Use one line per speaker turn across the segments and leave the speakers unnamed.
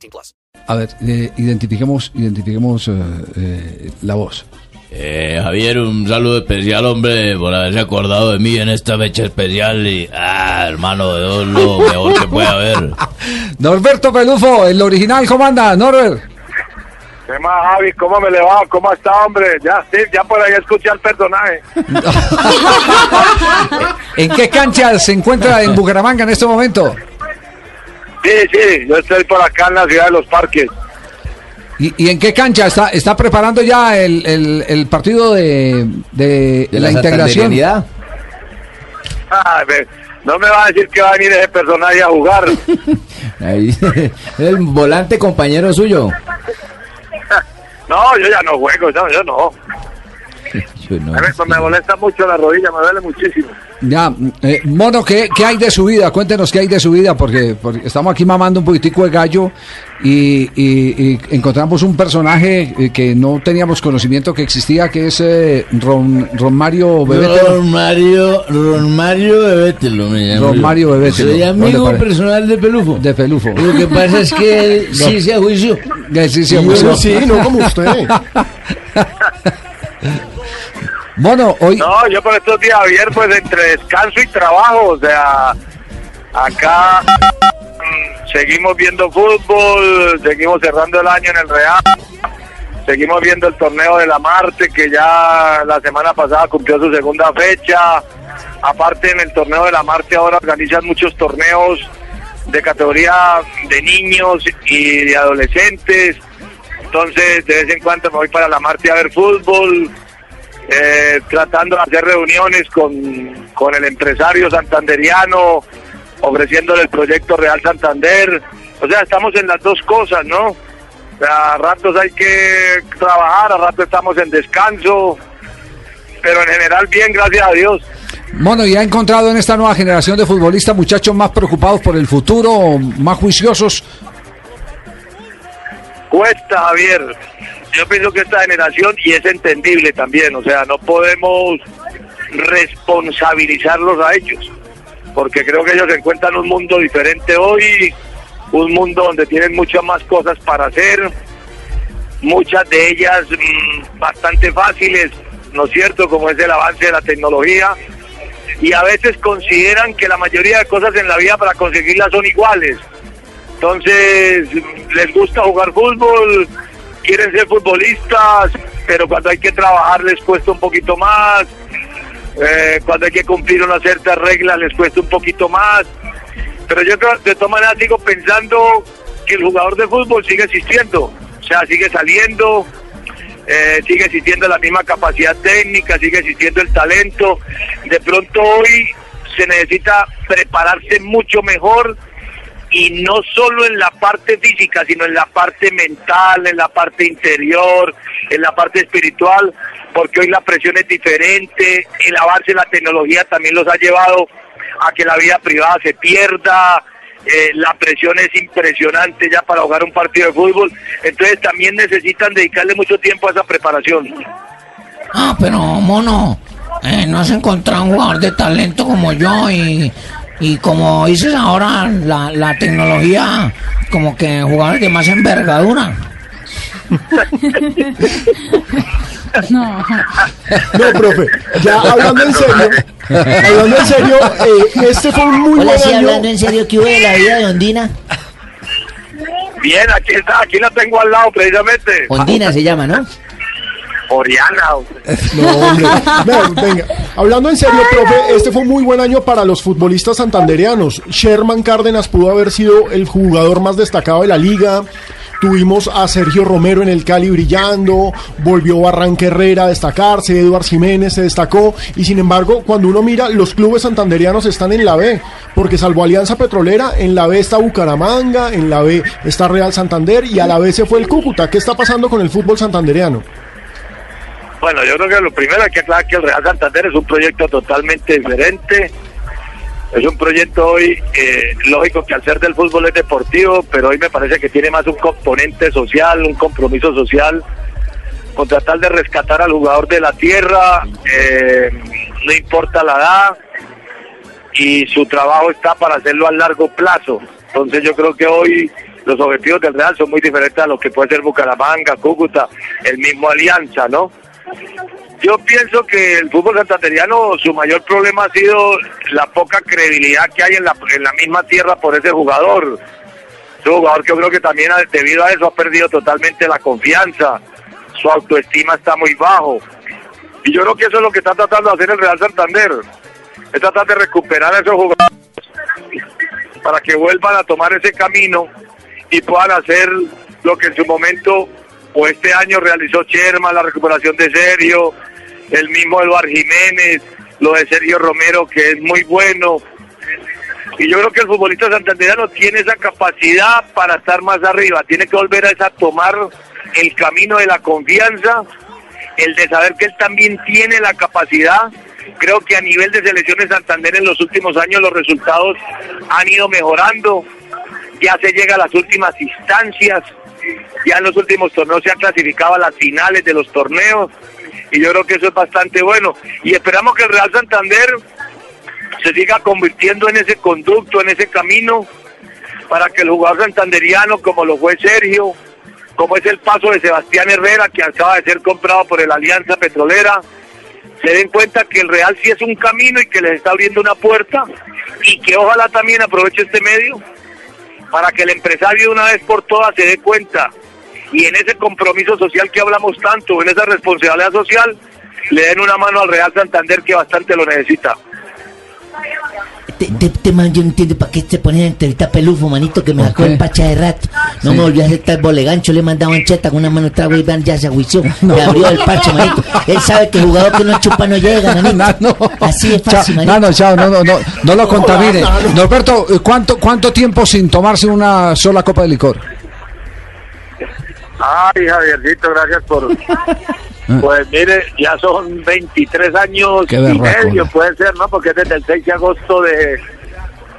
18 plus.
A ver, eh, identifiquemos, identifiquemos eh, eh, la voz.
Eh, Javier, un saludo especial, hombre, por haberse acordado de mí en esta fecha especial y, ah, hermano, de Dios, lo mejor que puede haber.
Norberto Pelufo, el original, ¿cómo anda, Norbert?
¿Qué más, Javi? ¿Cómo me le va? ¿Cómo está, hombre? Ya, sí, ya por ahí escuché al personaje.
¿En qué cancha se encuentra en Bucaramanga en este momento?
Sí, sí, yo estoy por acá en la ciudad de los parques.
¿Y, y en qué cancha está, está preparando ya el, el- el partido de, de
¿De
la,
la
integración?
ve, no me va a decir que va a venir ese personaje a jugar.
Ahí, el volante compañero suyo.
No, yo ya no juego, no, yo no.
Yo no
A ver, pues me molesta mucho la rodilla, me duele muchísimo.
Ya, eh, Mono, ¿qué, qué hay de su vida? Cuéntenos qué hay de su vida, porque, porque estamos aquí mamando un poquitico de gallo y, y- y encontramos un personaje eh, que no teníamos conocimiento que existía, que es eh, Ron, Ron Mario Bebetero.
Ron Mario, Ron Mario Bebételo, me llamo
Ron
yo.
Mario Bebételo.
Soy
¿No
amigo personal de Pelufo.
De Pelufo.
Lo que pasa es que él sí se juicio.
Eh, sí,
yo
sí.
Sí, no como usted.
Mono, hoy...
No, yo por estos días, Javier, pues entre descanso y trabajo, o sea, acá mm, seguimos viendo fútbol, seguimos cerrando el año en el Real, seguimos viendo el torneo de la Marte, que ya la semana pasada cumplió su segunda fecha. Aparte, en el torneo de la Marte ahora organizan muchos torneos de categoría de niños y de adolescentes. Entonces, de vez en cuando me voy para la Marte a ver fútbol eh, tratando de hacer reuniones con, con el empresario santanderiano, ofreciéndole el proyecto Real Santander. O sea, estamos en las dos cosas, ¿no? A ratos hay que trabajar, a ratos estamos en descanso, pero en general bien, gracias a Dios.
Mono, ¿y ha encontrado en esta nueva generación de futbolistas muchachos más preocupados por el futuro, más juiciosos?
Cuesta, Javier. Yo pienso que esta generación, y es entendible también, o sea, no podemos responsabilizarlos a ellos, porque creo que ellos encuentran un mundo diferente hoy, un mundo donde tienen muchas más cosas para hacer, muchas de ellas mm, bastante fáciles, ¿no es cierto?, como es el avance de la tecnología, y a veces consideran que la mayoría de cosas en la vida para conseguirlas son iguales. Entonces, les gusta jugar fútbol, quieren ser futbolistas, pero cuando hay que trabajar les cuesta un poquito más, eh, cuando hay que cumplir unas ciertas reglas les cuesta un poquito más. Pero yo de todas maneras sigo pensando que el jugador de fútbol sigue existiendo, o sea, sigue saliendo, eh, sigue existiendo la misma capacidad técnica, sigue existiendo el talento. De pronto hoy se necesita prepararse mucho mejor y no solo en la parte física, sino en la parte mental, en la parte interior, en la parte espiritual, porque hoy la presión es diferente, el avance de la tecnología también los ha llevado a que la vida privada se pierda, eh, la presión es impresionante ya para jugar un partido de fútbol, entonces también necesitan dedicarle mucho tiempo a esa preparación.
Ah, pero mono, eh, no has encontrado un jugador de talento como yo y, y como dices ahora, la, la tecnología, como que jugadores de más envergadura.
No, profe, ya hablando en serio, hablando en serio, eh, este fue un muy
Hola,
buen
sí,
año.
hablando en serio, ¿qué hubo de la vida de Ondina?
Bien, aquí está, aquí la tengo al lado precisamente.
Ondina se llama, ¿no?
Oriana.
No, hombre. Venga, hablando en serio, profe, este fue un muy buen año para los futbolistas santandereanos. Sherman Cárdenas pudo haber sido el jugador más destacado de la liga. tuvimos a Sergio Romero en el Cali brillando, volvió Barranca Herrera a destacarse, Eduard Jiménez se destacó, y sin embargo, cuando uno mira, los clubes santanderianos están en la B, porque salvo Alianza Petrolera, en la B está Bucaramanga, en la B está Real Santander, y a la B se fue el Cúcuta. ¿Qué está pasando con el fútbol santanderiano?
Bueno, yo creo que lo primero hay que aclarar que el Real Santander es un proyecto totalmente diferente. Es un proyecto hoy, eh, lógico que al ser del fútbol es deportivo, pero hoy me parece que tiene más un componente social, un compromiso social, con tratar de rescatar al jugador de la tierra, eh, no importa la edad, y su trabajo está para hacerlo a largo plazo. Entonces yo creo que hoy los objetivos del Real son muy diferentes a lo que puede ser Bucaramanga, Cúcuta, el mismo Alianza, ¿no? Yo pienso que el fútbol santanderiano, su mayor problema ha sido la poca credibilidad que hay en la, en la misma tierra por ese jugador. Es un jugador que yo creo que también ha- debido a eso ha perdido totalmente la confianza. Su autoestima está muy bajo. Y yo creo que eso es lo que está tratando de hacer el Real Santander. Es tratar de recuperar a esos jugadores para que vuelvan a tomar ese camino y puedan hacer lo que en su momento o este año realizó Cherma, la recuperación de Sergio, el mismo Eduard Jiménez, lo de Sergio Romero que es muy bueno. Y yo creo que el futbolista santandereano tiene esa capacidad para estar más arriba, tiene que volver a esa tomar el camino de la confianza, el de saber que él también tiene la capacidad. Creo que a nivel de selecciones Santander en los últimos años los resultados han ido mejorando, ya se llega a las últimas instancias, ya en los últimos torneos se han clasificado a las finales de los torneos y yo creo que eso es bastante bueno. Y esperamos que el Real Santander se siga convirtiendo en ese conducto, en ese camino para que el jugador santanderiano como lo fue Sergio, como es el paso de Sebastián Herrera que acaba de ser comprado por el Alianza Petrolera, se den cuenta que el Real sí es un camino y que les está abriendo una puerta y que ojalá también aproveche este medio para que el empresario de una vez por todas se dé cuenta y en ese compromiso social que hablamos tanto, en esa responsabilidad social, le den una mano al Real Santander que bastante lo necesita.
Te, te, te man, yo no entiendo para qué se ponen a entrevistar pelufo, manito, que me
¿Por
sacó
qué?
el pacha de rato. No
Sí.
me volvió a aceptar bolegancho, le mandaba en cheta con una mano trago y vean, ya se aguició. Me abrió el parche, manito. Él sabe que el jugador que no chupa no llega, manito.
Nano.
Así de
Chao,
fácil, manito.
Nano, chao, no, no, no, no lo contamine. Norberto, ¿cuánto, ¿cuánto tiempo sin tomarse una sola copa de licor?
Ay, Javiercito, gracias por... Pues mire, ya son 23 años
Qué
y
berraco,
medio,
¿no?
puede ser, ¿no? Porque es desde el 6 de agosto de,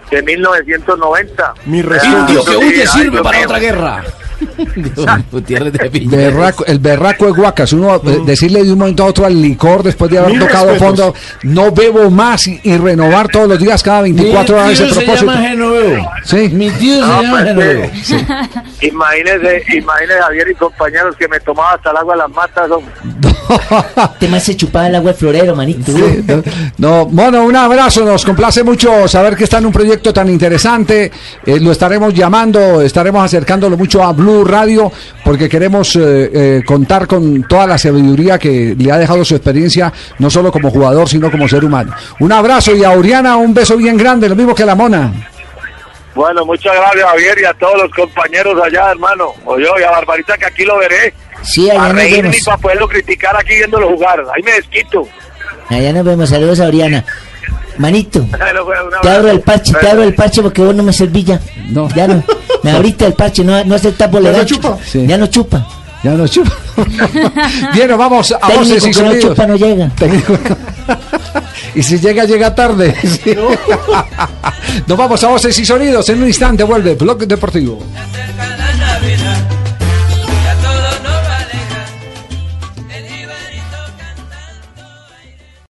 de 1990.
Mi
Ah,
respeto.
Indio que huye
ay,
sirve para
mío.
otra guerra. Gutiérrez de Piñeros.
Berraco- el berraco de Guacas, uno eh, decirle de un momento a otro al licor después de haber
Mil
tocado
respetos.
fondo, no bebo más y, y renovar todos los días, cada 24 horas ese propósito.
Genoveo.
Sí.
Mi tío
No,
se llama
pues,
Genoveo.
sí. Imagínese, imagínese Javier y compañeros que me tomaba hasta el agua de las matas. hombre.
Más se chupaba el agua de florero, manito.
Sí, no, no, Mono, un abrazo, nos complace mucho saber que está en un proyecto tan interesante, eh, lo estaremos llamando, estaremos acercándolo mucho a Blue Radio, porque queremos eh, eh, contar con toda la sabiduría que le ha dejado su experiencia, no solo como jugador, sino como ser humano. Un abrazo y a Oriana un beso bien grande, lo mismo que a la Mona.
Bueno, muchas gracias Javier y a todos los compañeros allá, hermano. O yo y a Barbarita que aquí lo veré.
Sí, allá
a
nos
reírme
vemos.
y para poderlo criticar aquí viéndolo jugar. Ahí me desquito.
Allá nos vemos. Saludos a Oriana. Manito,
pues,
te abro el parche, te abro el parche porque vos no me servís ya.
No.
Ya no. Me abriste el parche, no, no aceptas bolegancho.
chupa?
Sí.
Ya no chupa.
Ya nos chupa. Bien, nos vamos a voces
Técnico
y
que no
sonidos.
chupa no llega.
Técnico. y si llega, llega tarde. Sí. Nos vamos a voces y sonidos. En un instante vuelve Blog Deportivo.